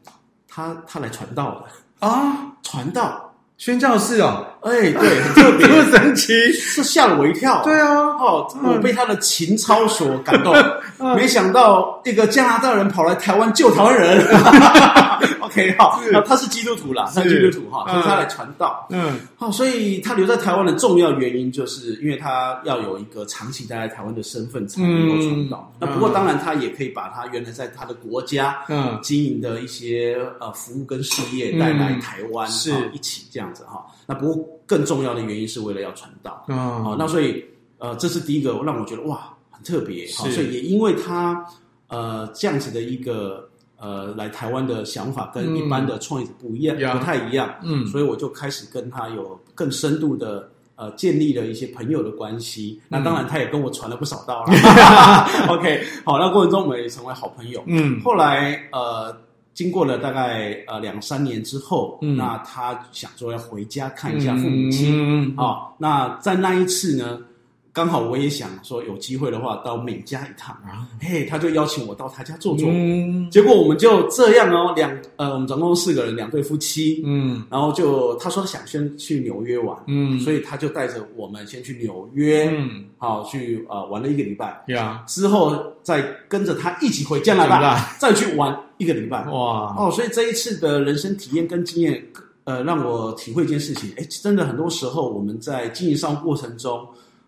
他他来传道的啊，传道。宣教士哦，哎，对，很特别，这么神奇，是吓了我一跳。对啊，哦，我被他的情操所感动，没想到一个加拿大人跑来台湾救台湾人。OK，好，那他是基督徒啦，他是基督徒哈，所以他来传道。嗯，好，所以他留在台湾的重要原因，就是因为他要有一个长期待在台湾的身份，才能够传道。那不过当然，他也可以把他原来在他的国家嗯。经营的一些呃服务跟事业带来台湾，是。一起这样。这样子哈，那不过更重要的原因是为了要传道。啊，好，那所以呃，这是第一个让我觉得哇很特别，好，所以也因为他呃这样子的一个呃来台湾的想法跟一般的创业者不一样，不太一样，嗯，所以我就开始跟他有更深度的呃建立了一些朋友的关系，那当然他也跟我传了不少道了，OK，好，那过程中我们也成为好朋友，嗯，后来呃。经过了大概呃两三年之后，嗯，那他想说要回家看一下父母亲，嗯，啊，那在那一次呢，刚好我也想说有机会的话到美家一趟。啊，嘿，他就邀请我到他家坐坐，嗯，结果我们就这样哦，两呃我们总共四个人，两对夫妻，嗯，然后就他说他想先去纽约玩，嗯，所以他就带着我们先去纽约，嗯，好去呃玩了一个礼拜，呀，之后再跟着他一起回加拿大，再去玩。一个礼拜。哇。哦，所以这一次的人生体验跟经验，呃，让我体会一件事情，哎，真的很多时候我们在经营商务过程中，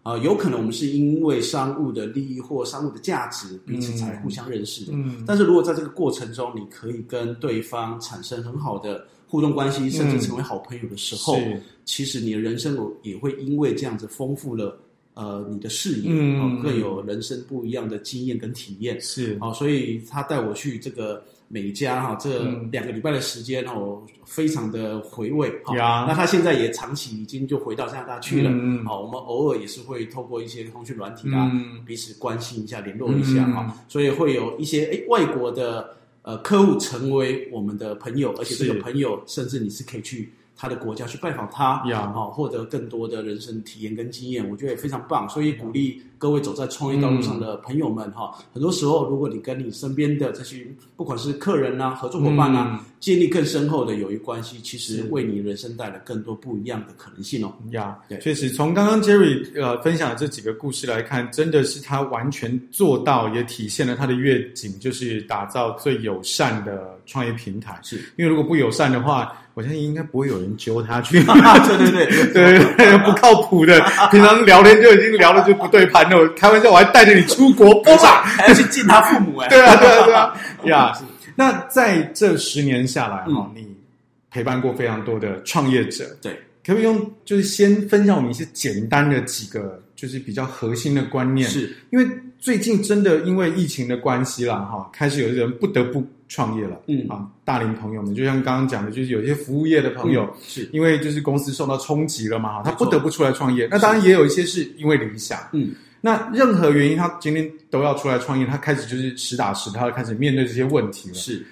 啊、呃，有可能我们是因为商务的利益或商务的价值，彼此才互相认识的。嗯，但是如果在这个过程中，你可以跟对方产生很好的互动关系，甚至成为好朋友的时候，嗯、其实你的人生也会因为这样子丰富了。呃你的视野，嗯，更有人生不一样的经验跟体验，是，哦，所以他带我去这个。美加哈，这两个礼拜的时间哦，非常的回味哈。那他现在也长期已经就回到加拿大去了。嗯，好，我们偶尔也是会透过一些通讯软体啊，彼此关心一下，联络一下哈。所以会有一些诶外国的呃客户成为我们的朋友，而且这个朋友甚至你是可以去。他的国家去拜访他，呀，好，获得更多的人生体验跟经验，我觉得也非常棒。所以鼓励各位走在创业道路上的朋友们，哈、嗯，很多时候如果你跟你身边的这些不管是客人啊、合作伙伴啊，嗯、建立更深厚的友谊关系，其实为你人生带来更多不一样的可能性哦。呀，对，确实从刚刚 Jerry 呃分享的这几个故事来看，真的是他完全做到，也体现了他的愿景，就是打造最友善的创业平台。是因为如果不友善的话。我相信应该不会有人揪他去，对 对对对对，不靠谱的。平常聊天就已经聊的就不对盘了。我开玩笑，我还带着你出国，不是还要去见他父母哎。对啊，对啊，对啊。呀，那在这十年下来哈，你陪伴过非常多的创业者，对，可不可以用就是先分享我们一些简单的几个，就是比较核心的观念？是因为最近真的因为疫情的关系啦，哈，开始有人不得不。创业了，嗯啊，大龄朋友们，就像刚刚讲的，就是有些服务业的朋友，嗯、是因为就是公司受到冲击了嘛，哈他不得不出来创业。那当然也有一些是因为理想，嗯，那任何原因，他今天都要出来创业，他开始就是实打实，他要开始面对这些问题了。是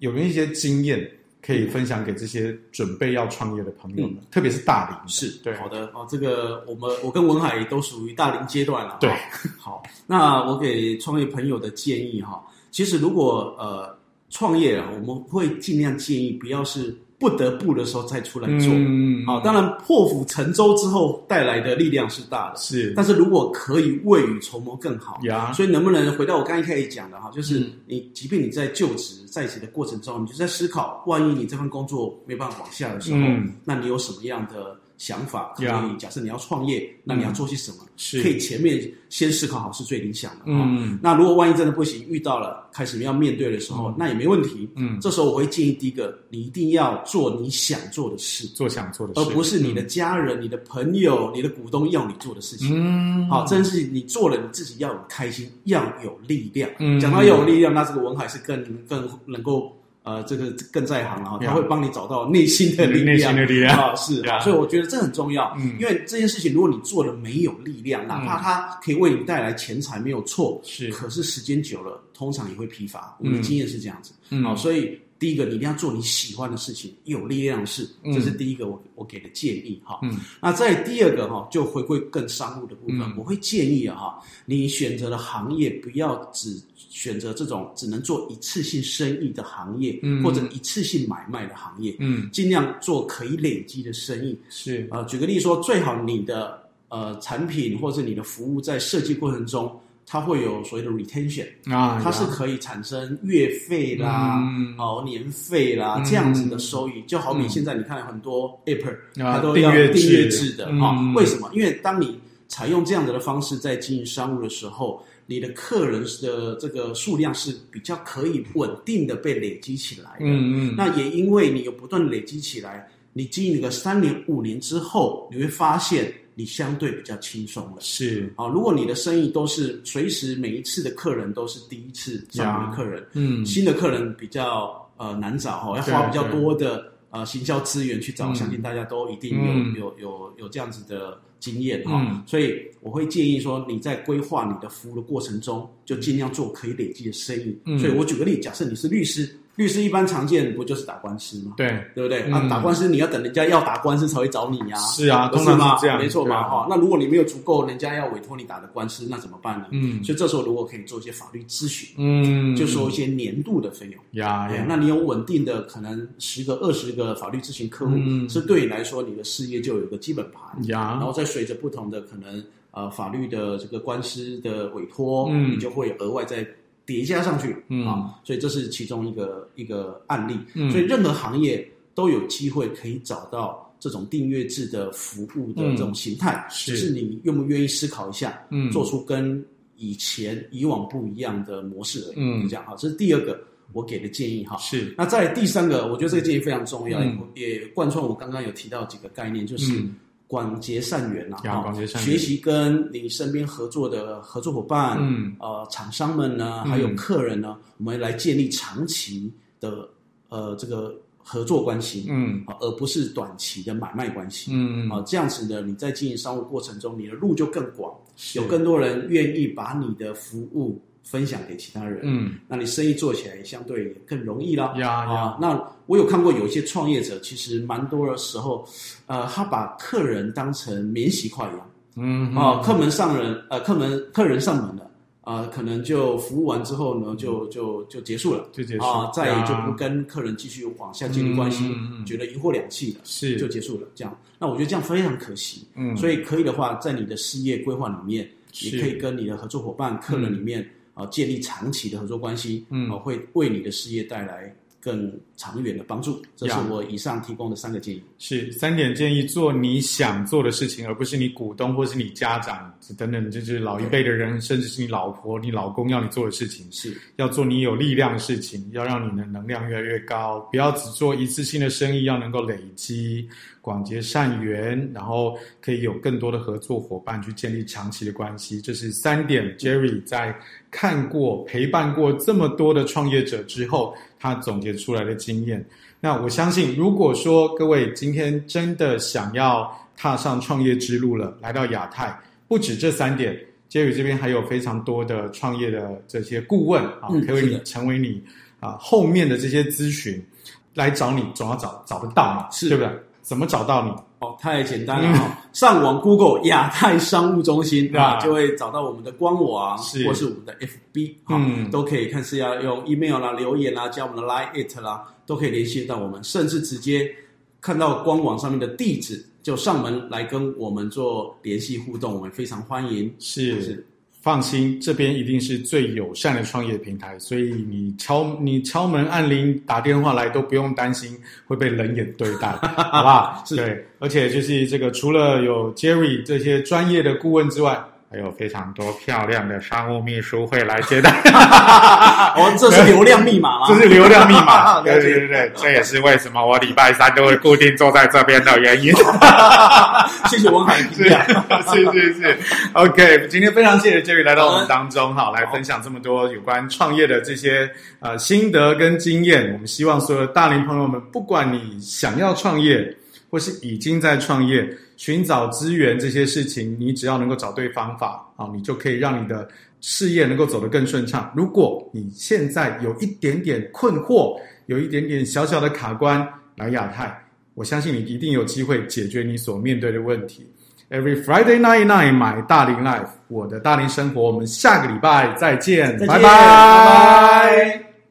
有没有一些经验可以分享给这些准备要创业的朋友们，嗯、特别是大龄？是对，好的哦，这个我们我跟文海都属于大龄阶段了。对，好，那我给创业朋友的建议哈，其实如果呃。创业啊，我们会尽量建议不要是不得不的时候再出来做。嗯，好，当然破釜沉舟之后带来的力量是大的，是。但是如果可以未雨绸缪更好。呀，所以能不能回到我刚才一开始讲的哈，就是你即便你在就职在职的过程中，你就在思考，万一你这份工作没办法往下的时候，那你有什么样的？想法可以，假设你要创业，那你要做些什么？是可以前面先思考好是最理想的。嗯，那如果万一真的不行，遇到了开始要面对的时候，那也没问题。嗯，这时候我会建议第一个，你一定要做你想做的事，做想做的事，而不是你的家人、你的朋友、你的股东要你做的事情。嗯，好，这件事情你做了，你自己要有开心，要有力量。嗯，讲到要有力量，那这个文海是更更能够。呃，这个更在行了哈，他会帮你找到内心的力量，内心的力量。啊，是。啊，所以我觉得这很重要，嗯，因为这件事情如果你做的没有力量，哪怕它可以为你带来钱财，没有错，是，可是时间久了，通常也会疲乏，我的经验是这样子，好，所以第一个你一定要做你喜欢的事情，有力量的事，这是第一个我我给的建议哈，嗯，那在第二个哈，就回归更商务的部分，我会建议啊哈，你选择的行业不要只。选择这种只能做一次性生意的行业，嗯、或者一次性买卖的行业，嗯，尽量做可以累积的生意。是。啊、呃，举个例子说，最好你的呃产品或者你的服务在设计过程中，它会有所谓的 retention 啊，它是可以产生月费啦、嗯、哦年费啦、嗯、这样子的收益。就好比现在你看很多 app，、嗯、它都要订阅制的啊。为什么？因为当你采用这样子的方式在经营商务的时候。你的客人的这个数量是比较可以稳定的被累积起来的，嗯嗯，那也因为你有不断累积起来，你经营个三年五年之后，你会发现你相对比较轻松了。是啊，如果你的生意都是随时每一次的客人都是第一次上门的客人，嗯，新的客人比较呃难找哈，要花比较多的呃行销资源去找，相信大家都一定有有有有这样子的。经验哈，嗯、所以我会建议说，你在规划你的服务的过程中，就尽量做可以累积的生意。嗯、所以我举个例，假设你是律师。律师一般常见不就是打官司吗？对，对不对？啊，打官司你要等人家要打官司才会找你呀。是啊，通常是这样，没错嘛。哈，那如果你没有足够人家要委托你打的官司，那怎么办呢？嗯，所以这时候如果可以做一些法律咨询，嗯，就收一些年度的费用。呀，那你有稳定的可能十个、二十个法律咨询客户，这对你来说，你的事业就有一个基本盘。呀，然后再随着不同的可能呃法律的这个官司的委托，嗯，你就会额外再。叠加上去，嗯。啊，所以这是其中一个一个案例。嗯，所以任何行业都有机会可以找到这种订阅制的服务的这种形态，只是你愿不愿意思考一下，嗯，做出跟以前以往不一样的模式而已。嗯，这样。哈，这是第二个我给的建议哈。是，那在第三个，我觉得这个建议非常重要，也贯穿我刚刚有提到几个概念，就是广结善缘啊，广结善缘，学习跟你身边合作的合作伙伴，嗯，呃，厂商们呢，还有客人呢，嗯、我们来建立长期的呃这个合作关系，嗯，而不是短期的买卖关系，嗯啊，这样子呢，你在经营商务过程中，你的路就更广，有更多人愿意把你的服务。分享给其他人，嗯，那你生意做起来也相对也更容易啦。呀呀，啊，那我有看过有一些创业者，其实蛮多的时候，呃，他把客人当成免洗筷一样，嗯，啊，客门上人，呃，客门客人上门了，啊，可能就服务完之后呢，就就就结束了，就结束。啊，再也就不跟客人继续往下建立关系，觉得一货两气了，是。就结束了。这样，那我觉得这样非常可惜。嗯，所以可以的话，在你的事业规划里面，也可以跟你的合作伙伴、客人里面。啊，建立长期的合作关系，嗯，会为你的事业带来更长远的帮助。这是我以上提供的三个建议。是三点建议，做你想做的事情，而不是你股东或是你家长等等，就是老一辈的人，甚至是你老婆、你老公要你做的事情。是要做你有力量的事情，要让你的能量越来越高。不要只做一次性的生意，要能够累积。广结善缘，然后可以有更多的合作伙伴去建立长期的关系。这是三点，Jerry 在看过、陪伴过这么多的创业者之后，他总结出来的经验。那我相信，如果说各位今天真的想要踏上创业之路了，来到亚太，不止这三点，Jerry 这边还有非常多的创业的这些顾问啊，可以你成为你啊后面的这些咨询来找你，总要找找得到嘛，是对不对？怎么找到你？哦，太简单了，嗯、上网 Google 亚太商务中心 啊，就会找到我们的官网，是或是我们的 FB，嗯，都可以看是要用 email 啦、留言啦、加我们的 Line it 啦，都可以联系到我们，甚至直接看到官网上面的地址，就上门来跟我们做联系互动，我们非常欢迎。是。是放心，这边一定是最友善的创业平台，所以你敲你敲门按铃打电话来都不用担心会被冷眼对待，好不好？是对，而且就是这个除了有 Jerry 这些专业的顾问之外。还有非常多漂亮的商务秘书会来接待，哦，这是流量密码吗？这是流量密码，对对对对，这也是为什么我礼拜三都会固定坐在这边的原因。谢谢文海的评价，是是是，OK，今天非常谢谢 Jerry 来到我们当中，哈，来分享这么多有关创业的这些呃心得跟经验。我们希望所有的大龄朋友们，不管你想要创业，或是已经在创业。寻找资源这些事情，你只要能够找对方法啊，你就可以让你的事业能够走得更顺畅。如果你现在有一点点困惑，有一点点小小的卡关，来亚太，我相信你一定有机会解决你所面对的问题。Every Friday night night，买大龄 life，我的大龄生活，我们下个礼拜再见，再见拜拜。拜拜。